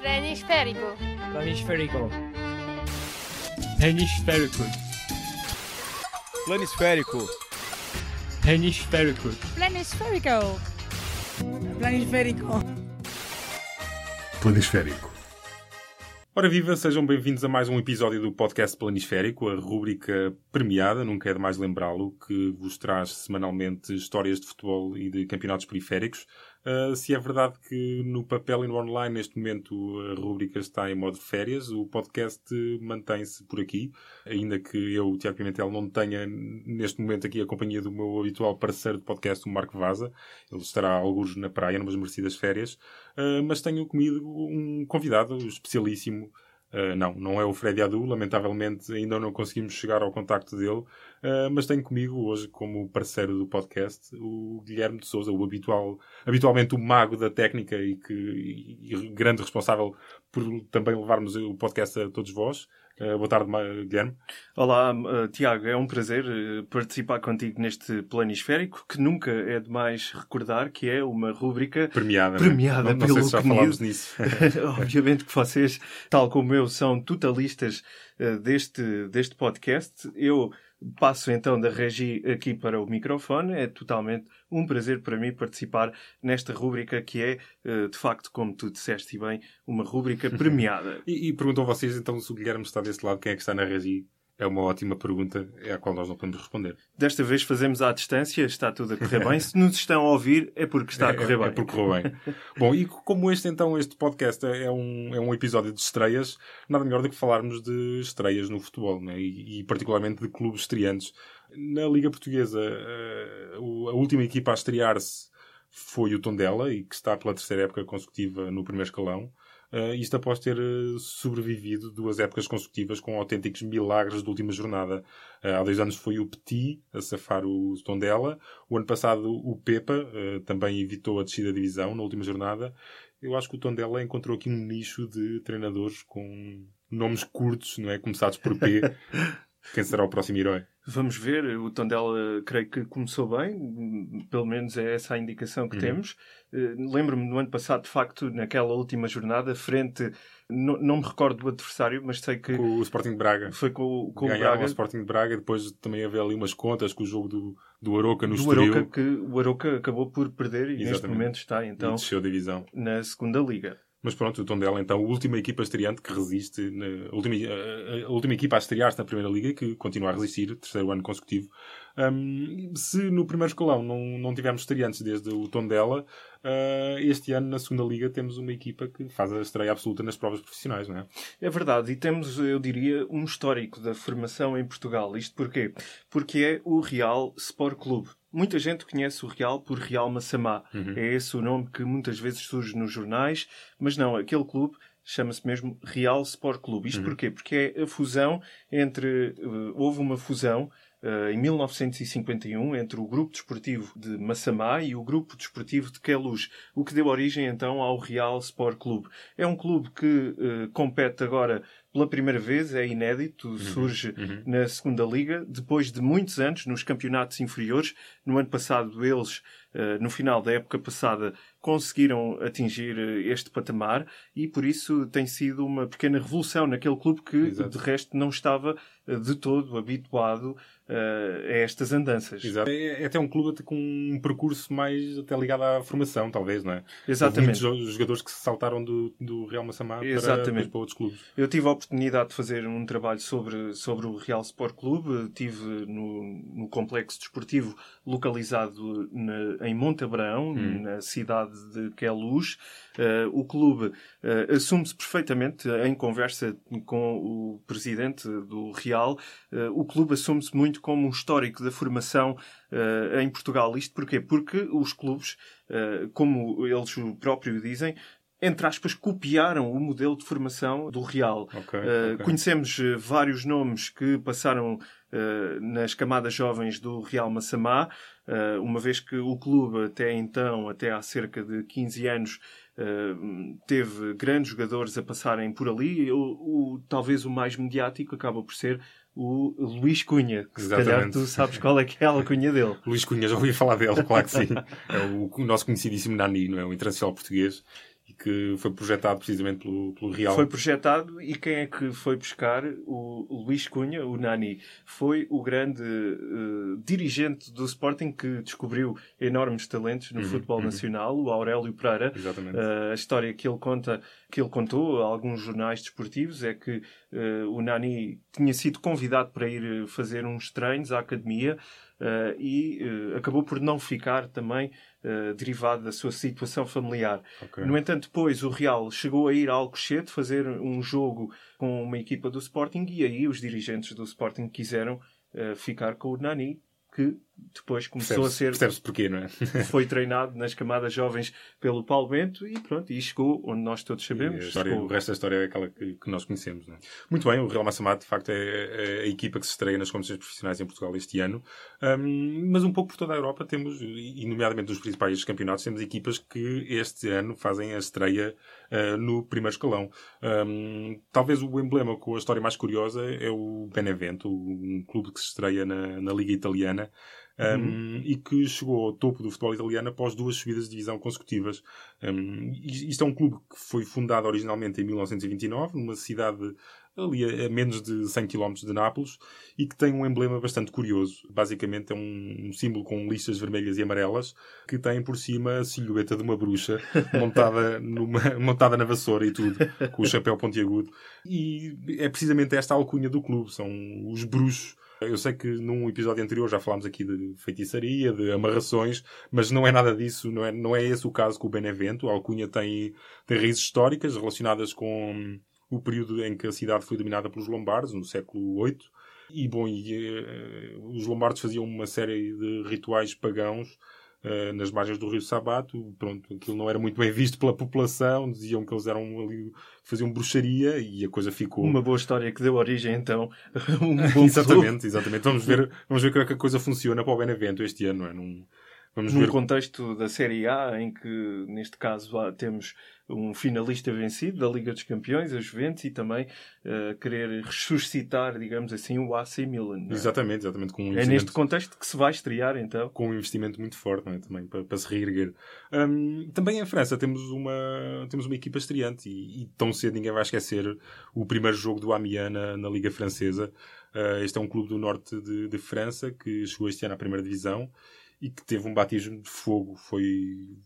Planisférico. Planisférico. Hemisférico. Planisférico. Hemisférico. Planisférico. Planisférico. Planisférico. Ora viva, sejam bem-vindos a mais um episódio do podcast Planisférico, a rúbrica premiada, nunca é demais lembrá-lo, que vos traz semanalmente histórias de futebol e de campeonatos periféricos. Uh, se é verdade que no papel e no online neste momento a rúbrica está em modo férias, o podcast mantém-se por aqui, ainda que eu, Tiago Pimentel, não tenha neste momento aqui a companhia do meu habitual parceiro de podcast, o Marco Vaza. Ele estará alguns na praia, numas merecidas férias, uh, mas tenho comigo um convidado especialíssimo Uh, não, não é o Freddy Adu, lamentavelmente ainda não conseguimos chegar ao contacto dele, uh, mas tenho comigo hoje como parceiro do podcast o Guilherme de Souza, o habitual, habitualmente o mago da técnica e, que, e, e grande responsável por também levarmos o podcast a todos vós. Uh, boa tarde, Guilherme. Olá, uh, Tiago. É um prazer uh, participar contigo neste planisférico, que nunca é demais recordar que é uma rúbrica premiada, premiada né? não, não pelo sei se já falámos nisso. Obviamente que vocês, tal como eu, são totalistas deste, deste podcast. Eu passo então da regi aqui para o microfone. É totalmente um prazer para mim participar nesta rúbrica que é, de facto, como tu disseste bem, uma rúbrica premiada. e, e perguntam vocês então se o Guilherme está desse lado, quem é que está na regi? É uma ótima pergunta, é a qual nós não podemos responder. Desta vez fazemos à distância, está tudo a correr bem. Se nos estão a ouvir, é porque está a correr é, bem. É, é porque correu bem. Bom, e como este, então, este podcast é um, é um episódio de estreias, nada melhor do que falarmos de estreias no futebol, né? e, e particularmente de clubes estreantes. Na Liga Portuguesa, a, a última equipa a estrear-se foi o Tondela, e que está pela terceira época consecutiva no primeiro escalão. Uh, isto após ter uh, sobrevivido duas épocas consecutivas com autênticos milagres de última jornada. Uh, há dois anos foi o Petit a safar o Tondela. O ano passado o Pepa também evitou a descida da divisão na última jornada. Eu acho que o Tondela encontrou aqui um nicho de treinadores com nomes curtos, não é? Começados por P. Quem será o próximo herói? Vamos ver. O Tondela, creio que começou bem. Pelo menos é essa a indicação que Uhum. temos. Uh, Lembro-me no ano passado, de facto, naquela última jornada, frente. Não, não me recordo do adversário, mas sei que Com o Sporting de Braga. foi com, o- com o Braga. o Sporting de Braga. Depois também havia ali umas contas com o jogo do, do Aroca no do. Aroca, que o Aroca acabou por perder e neste Exatamente. momento está E então desceu a divisão. na segunda liga. Mas pronto, o Tondela, então, a última equipa estreante que resiste, na, a, última, a, a última equipa a estrear-se na Primeira Liga que continua a resistir, terceiro ano consecutivo. Hum, se no primeiro escalão não, não tivermos estreantes desde o Tondela, ah, este ano na Segunda Liga temos uma equipa que faz a estreia absoluta nas provas profissionais, não é? É verdade, e temos, eu diria, um histórico da formação em Portugal. Isto porquê? Porque é o Real Sport Clube. Muita gente conhece o Real por Real Massamá. É esse o nome que muitas vezes surge nos jornais, mas não, aquele clube chama-se mesmo Real Sport Clube. Isto porquê? Porque é a fusão entre. eh, houve uma fusão eh, em 1951 entre o Grupo Desportivo de Massamá e o Grupo Desportivo de Queluz, o que deu origem então ao Real Sport Clube. É um clube que eh, compete agora pela primeira vez, é inédito, surge na segunda liga, depois de muitos anos nos campeonatos inferiores. No ano passado, eles, no final da época passada, conseguiram atingir eh, este patamar e por isso tem sido uma pequena revolução naquele clube que, Exato. de resto, não estava eh, de todo habituado eh, a estas andanças. Exato. É, é até um clube com um percurso mais até ligado à formação, talvez, não é? Exatamente. Houve muitos jo- jogadores que se saltaram do, do Real Massamá para, para outros clubes. Eu tive a oportunidade de fazer um trabalho sobre, sobre o Real Sport Clube. Estive no, no complexo desportivo localizado na- em Montabrão, na cidade de Queluz. Eh, o clube eh, assume-se perfeitamente, em conversa com o presidente do Real, eh, o clube assume-se muito como um histórico da formação eh, em Portugal. Isto porquê? Porque os clubes, eh, como eles próprios dizem, entre aspas, copiaram o modelo de formação do Real. Ok, Uh, ok. Conhecemos uh, vários nomes que passaram uh, nas camadas jovens do Real Massamá, uh, uma vez que o clube até então, até há cerca de 15 anos, uh, teve grandes jogadores a passarem por ali. O, o- talvez o mais mediático acaba por ser o Luís Cunha, que se calhar Exatamente. tu sabes qual é que é a alcunha dele. Luís Cunha, já ouvi falar dele, claro que sim. É o, o nosso conhecidíssimo Nani, não é? O internacional português. E que foi projetado precisamente pelo, pelo Real. Foi projetado e quem é que foi buscar? O Luís Cunha, o Nani. Foi o grande uh, dirigente do Sporting que descobriu enormes talentos no uhum, futebol uhum. nacional, o Aurélio Pereira. Exatamente. Uh, a história que ele conta, que ele contou a alguns jornais desportivos é que uh, o Nani tinha sido convidado para ir fazer uns treinos à academia e uh, acabou por não ficar também uh, derivado da sua situação familiar. Okay. No entanto, depois o Real chegou a ir a Alcochete fazer um jogo com uma equipa do Sporting e aí os dirigentes do Sporting quiseram ficar com o Nani que depois começou a ser. Percebe-se porquê, não é? foi treinado nas camadas jovens pelo Paulo Bento e pronto, e chegou onde nós todos sabemos. História, o resto da história é aquela que, que nós conhecemos, não é? Muito bem, o Real Massamá, de facto, é, é, a equipa que se estreia nas competições profissionais em Portugal este ano. Um, mas um pouco por toda a Europa temos, e nomeadamente nos principais campeonatos, temos equipas que este ano fazem a estreia uh, no primeiro escalão. Um, talvez o emblema com a história mais curiosa é o Benevento, um clube que se estreia na, na Liga Italiana um, uhum. e que chegou ao topo do futebol italiano após duas subidas de divisão consecutivas. Um, isto é um clube que foi fundado originalmente em 1929, numa cidade ali a menos de 100 km de Nápoles e que tem um emblema bastante curioso. Basicamente é um, um, símbolo com listas vermelhas e amarelas que tem por cima a silhueta de uma bruxa montada, numa, montada na vassoura e tudo, com o chapéu pontiagudo. E é precisamente esta alcunha do clube, são os bruxos eu sei que num episódio anterior já falámos aqui de feitiçaria, de amarrações, mas não é nada disso, não é, não é esse o caso com o Benevento. A alcunha tem, tem raízes históricas relacionadas com o período em que a cidade foi dominada pelos lombardos, no século VIII. E, bom, e, uh, os lombardos faziam uma série de rituais pagãos uh, nas margens do rio Sabato. Pronto, aquilo não era muito bem visto pela população, diziam que eles eram ali, faziam bruxaria e a coisa ficou. Uma boa história que deu origem então um bom Exatamente, exatamente. Vamos ver, vamos ver como é que a coisa funciona para o Benevento este ano, não é? Num, vamos Num ver... contexto da Série A, em que neste caso temos um finalista vencido da Liga dos Campeões, a Juventus, e também uh, querer ressuscitar, digamos assim, o AC Milan. É? Exatamente, exatamente. Com um é neste contexto que se vai estrear, então. Com um investimento muito forte, é? também, para, para, se reerguer. Um, também em França temos uma, temos uma equipa estreante e, e, tão cedo ninguém vai esquecer o primeiro jogo do Amiens na, na Liga Francesa. Uh, este é um clube do norte de, de França que chegou este ano à primeira divisão e que teve um batismo de fogo. Foi,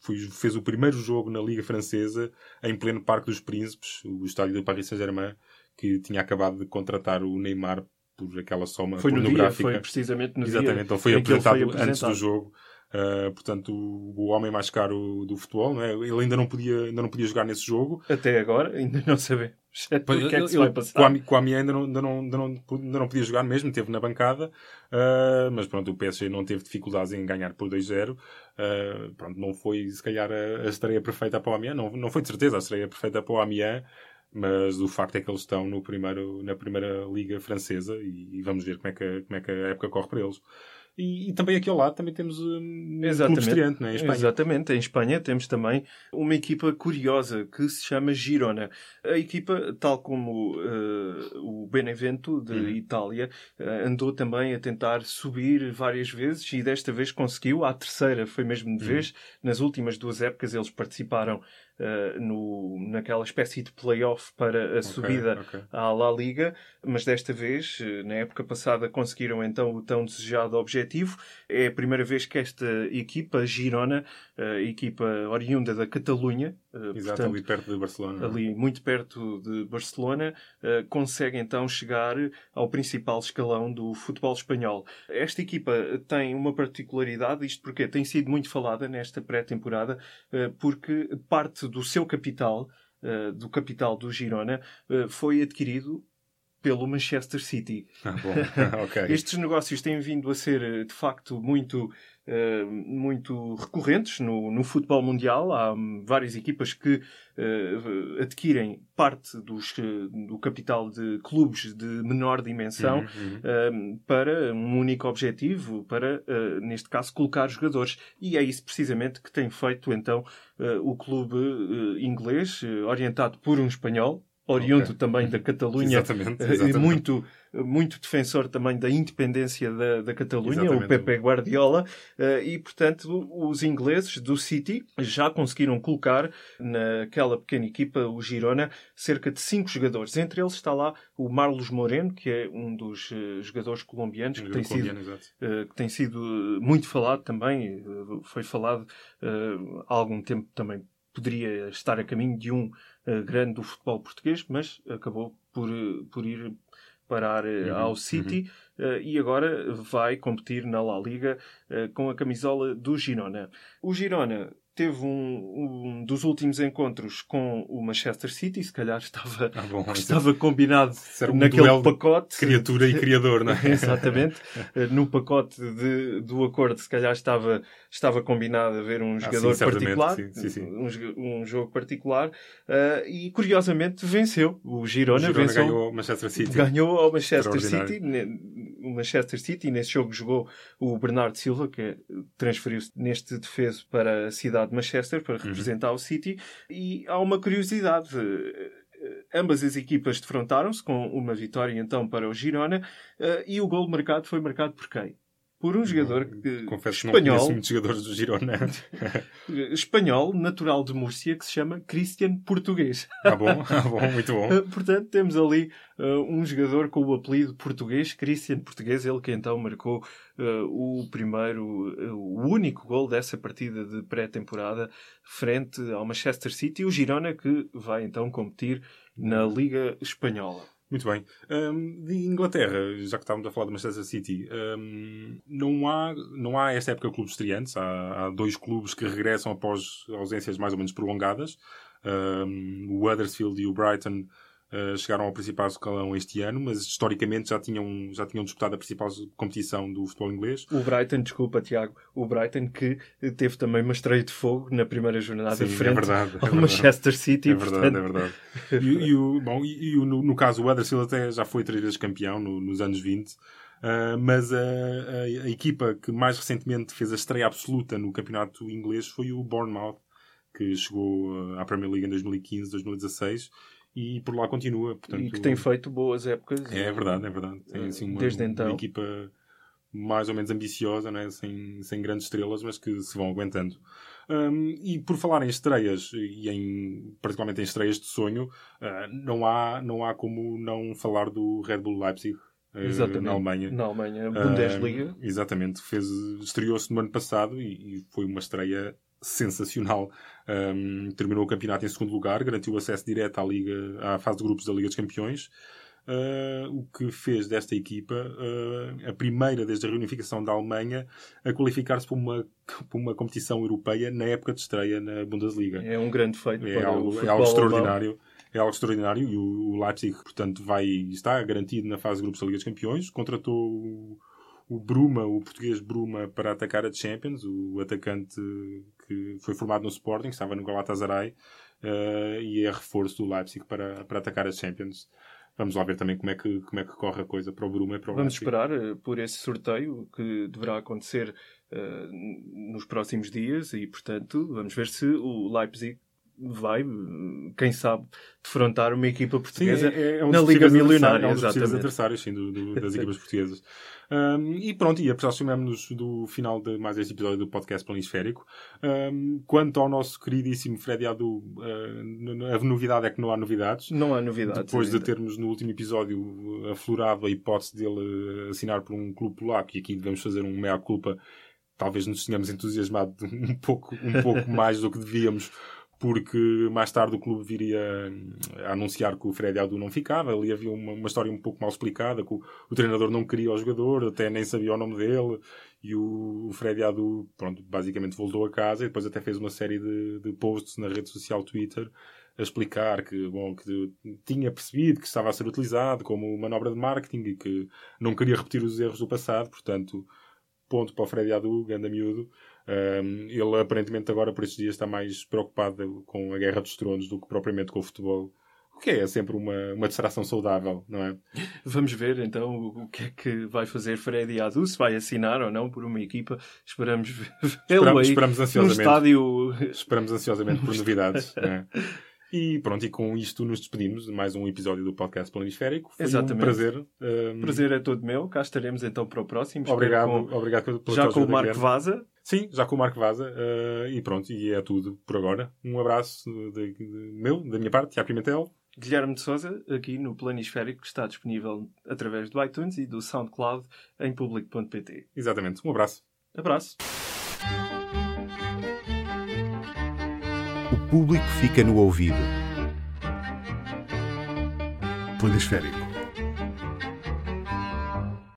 foi, fez o primeiro jogo na Liga Francesa em pleno Parque dos Príncipes, o estádio do Paris Saint-Germain, que tinha acabado de contratar o Neymar por aquela soma foi. No dia, foi precisamente no Exatamente, dia então foi apresentado, foi apresentado antes do jogo. Uh, portanto, o, o, homem mais caro do futebol, não é? ele ainda não, podia, ainda não podia jogar nesse jogo. Até agora, ainda não sabemos. o que é que se vai passar? Com a, minha ainda não, ainda, não, ainda, não, ainda não podia jogar mesmo, teve na bancada, uh, mas pronto, o PSG não teve dificuldades em ganhar por 2-0. Uh, pronto, não foi se calhar a, a estreia perfeita para o Amiens, não, não foi de certeza a estreia perfeita para o Amiens, mas o facto é que eles estão no primeiro, na primeira liga francesa e, e vamos ver como é, que, como é que a época corre para eles. E, e, também aqui ao lado também temos um Exatamente. clube estreante, é? em Espanha. Exatamente. Em Espanha temos também uma equipa curiosa que se chama Girona. A equipa, tal como uh, o Benevento de uhum. Itália, uh, andou também a tentar subir várias vezes e desta vez conseguiu. A terceira foi mesmo de uhum. vez. Nas últimas duas épocas eles participaram uh, no, naquela espécie de playoff para a okay, subida okay. à La Liga, mas desta vez, uh, na época passada, conseguiram então o tão desejado objetivo. É a primeira vez que esta equipa, Girona, uh, equipa oriunda da Catalunha, Exato, portanto, ali perto de Barcelona. Ali muito perto de Barcelona, consegue então chegar ao principal escalão do futebol espanhol. Esta equipa tem uma particularidade, isto porque tem sido muito falada nesta pré-temporada, porque parte do seu capital, uh, do capital do Girona, uh, foi adquirido pelo Manchester City. Ah, okay. Estes negócios têm vindo a ser, eh, de facto, muito eh, muito recorrentes no, no, futebol mundial. Há hum, várias equipas que uh, adquirem parte dos, do capital de clubes de menor dimensão uhum, uh, para um único objetivo, para, neste caso, colocar jogadores. E é isso precisamente que tem feito, então, o clube inglês, orientado por um espanhol, oriundo Okay. também da Catalunha, Exatamente, eh, exatamente. e muito, muito defensor também da independência da, da Catalunha, Exatamente. o Pepe Guardiola, eh, e portanto os ingleses do City já conseguiram colocar naquela pequena equipa, o Girona, cerca de cinco jogadores. Entre eles está lá o Marlos Moreno, que é um dos eh, jogadores colombianos que tem sido Colombiano, eh, que tem sido muito falado também, foi falado há algum tempo também poderia estar a caminho de um grande do futebol português, mas acabou por, por ir parar eh, Uhum, ao City eh, e agora vai competir na La Liga eh, com a camisola do Girona. O Girona teve um, um dos últimos encontros com o Manchester City, se calhar estava, Ah, bom, estava combinado Isso era um naquele pacote. criatura e criador, não é? Exatamente. Eh, No pacote de- do acordo, se calhar estava, estava combinado haver um jogador Ah, sim, particular, sim, sim, sim. Um, um jogo particular, eh, e curiosamente venceu. O Girona, o Girona venceu, ganhou o Manchester City. ganhou ao Manchester. City. O Manchester City, nesse jogo jogou o Bernardo Silva, que transferiu-se neste defeso para a cidade de Manchester para Uhum. representar o City. E há uma curiosidade. eh, eh, Ambas as equipas defrontaram-se com uma vitória então para o Girona eh, e o gol marcado foi marcado por quem? Por um jogador que, Confesso que não conheço espanhol, muitos jogadores do Girona. espanhol, natural de Múrcia, que se chama Cristian Português. Ah, bom, ah, bom, muito bom. Uh, Portanto, temos ali uh, um jogador com o apelido português, Christian Português, ele que então marcou uh, o primeiro, uh, o único gol dessa partida de pré-temporada frente ao Manchester City, o Girona que vai então competir na Liga Espanhola. Muito bem. Hum, de Inglaterra, já que estávamos a falar do Manchester City, hum, não, há, não há esta época clubes estreantes. Há, há dois clubes que regressam após ausências mais ou menos prolongadas. Hum, o Huddersfield e o Brighton uh, chegaram ao principal escalão este ano, mas historicamente já tinham, já tinham disputado a principal competição do futebol inglês. O Brighton, desculpa Tiago, o Brighton que teve também uma estreia de fogo na primeira jornada Sim, é frente verdade, é ao verdade. Manchester City. É verdade, portanto, é verdade. E, e o, bom, e, e no, no caso, o Huddersfield até já foi três vezes campeão no- nos anos 20, ah, mas a, a- a equipa que mais recentemente fez a estreia absoluta no campeonato inglês foi o Bournemouth, que chegou ah, à Premier League em 2015, 2016 e por lá continua. Portanto, e que tem feito boas épocas. É verdade, é verdade. Tem assim, uma, Desde uma então. equipa mais ou menos ambiciosa, né? sem, sem grandes estrelas, mas que se vão aguentando. Hum, e por falar em estreias, e em, particularmente em estreias de sonho, ah, não, há, não há como não falar do Red Bull Leipzig Exatamente. na Alemanha. Na Alemanha, Ah, Bundesliga. exatamente. Fez, estreou-se no ano passado e, e foi uma estreia sensacional. Um, terminou o campeonato em segundo lugar, garantiu acesso direto à, Liga, à fase de grupos da Liga dos Campeões. Uh, o que fez desta equipa uh, a primeira desde a reunificação da Alemanha a qualificar-se para uma, para uma competição europeia na época de estreia na Bundesliga. É um grande feito É algo, é algo extraordinário. É algo extraordinário e o, o Leipzig, portanto, vai, está garantido na fase de grupos da Liga dos Campeões. Contratou o, Bruma, o português Bruma, para atacar a Champions, o atacante que foi formado no Sporting, estava no Galatasaray, eh, e é reforço do Leipzig para, para atacar a Champions. Vamos lá ver também como é que, como é que corre a coisa para o Bruma e para o Vamos Leipzig. esperar eh, por esse sorteio que deverá acontecer eh, nos próximos dias e, portanto, vamos ver se o Leipzig vai, eh, quem sabe, defrontar uma equipa Sim, portuguesa é, é um na Liga Milionária. É um dos exatamente. adversários, sim, do- do- das equipas portuguesas. Um, e pronto, e aproximamos-nos do final de mais este episódio do podcast Planisférico. Um, quanto ao nosso queridíssimo Freddy Adu, uh, a novidade é que não há novidades. Não há novidades. Depois de ainda. termos no último episódio uh, aflorado a hipótese dele assinar por um clube polaco, e aqui devemos fazer um meia-culpa, talvez nos tenhamos entusiasmado um pouco, um pouco mais do que devíamos, porque mais tarde o clube viria hum, a anunciar que o Freddy Adu não ficava. Ali havia uma, uma história um pouco mal explicada, que o, o treinador não queria o jogador, até nem sabia o nome dele, e o, o Freddy Adu, pronto, basicamente voltou a casa e depois até fez uma série de, de posts na rede social Twitter a explicar que, bom, que tinha percebido que estava a ser utilizado como manobra de marketing e que não queria repetir os erros do passado, portanto, ponto para o Freddy Adu, ganda miúdo. Um, ele aparentemente agora por estes dias está mais preocupado com a guerra dos tronos do que propriamente com o futebol. O que é sempre uma, uma distração saudável, não é? Vamos ver então o o que é que vai fazer Freddy Adu, se vai assinar ou não por uma equipa. Esperamos vê-lo Esperamos, aí esperamos num ansiosamente. estádio Esperamos ansiosamente por novidades. E pronto, e com isto nos despedimos de mais um episódio do podcast Planisférico. Foi Exatamente. um prazer. Um, prazer é todo meu. Cá estaremos então para o próximo. Obrigado, com- obrigado pela já com o Marco. Vaza. Sim, já com o Marco Vaza. uh, e pronto, e é tudo por agora. Um abraço de, de- de- meu, da minha parte, Tiago Pimentel. Guilherme de Souza, aqui no Planisférico, que está disponível através do iTunes e do SoundCloud em público.pt. Exatamente, um abraço. Abraço. Público fica no ouvido. Planisférico.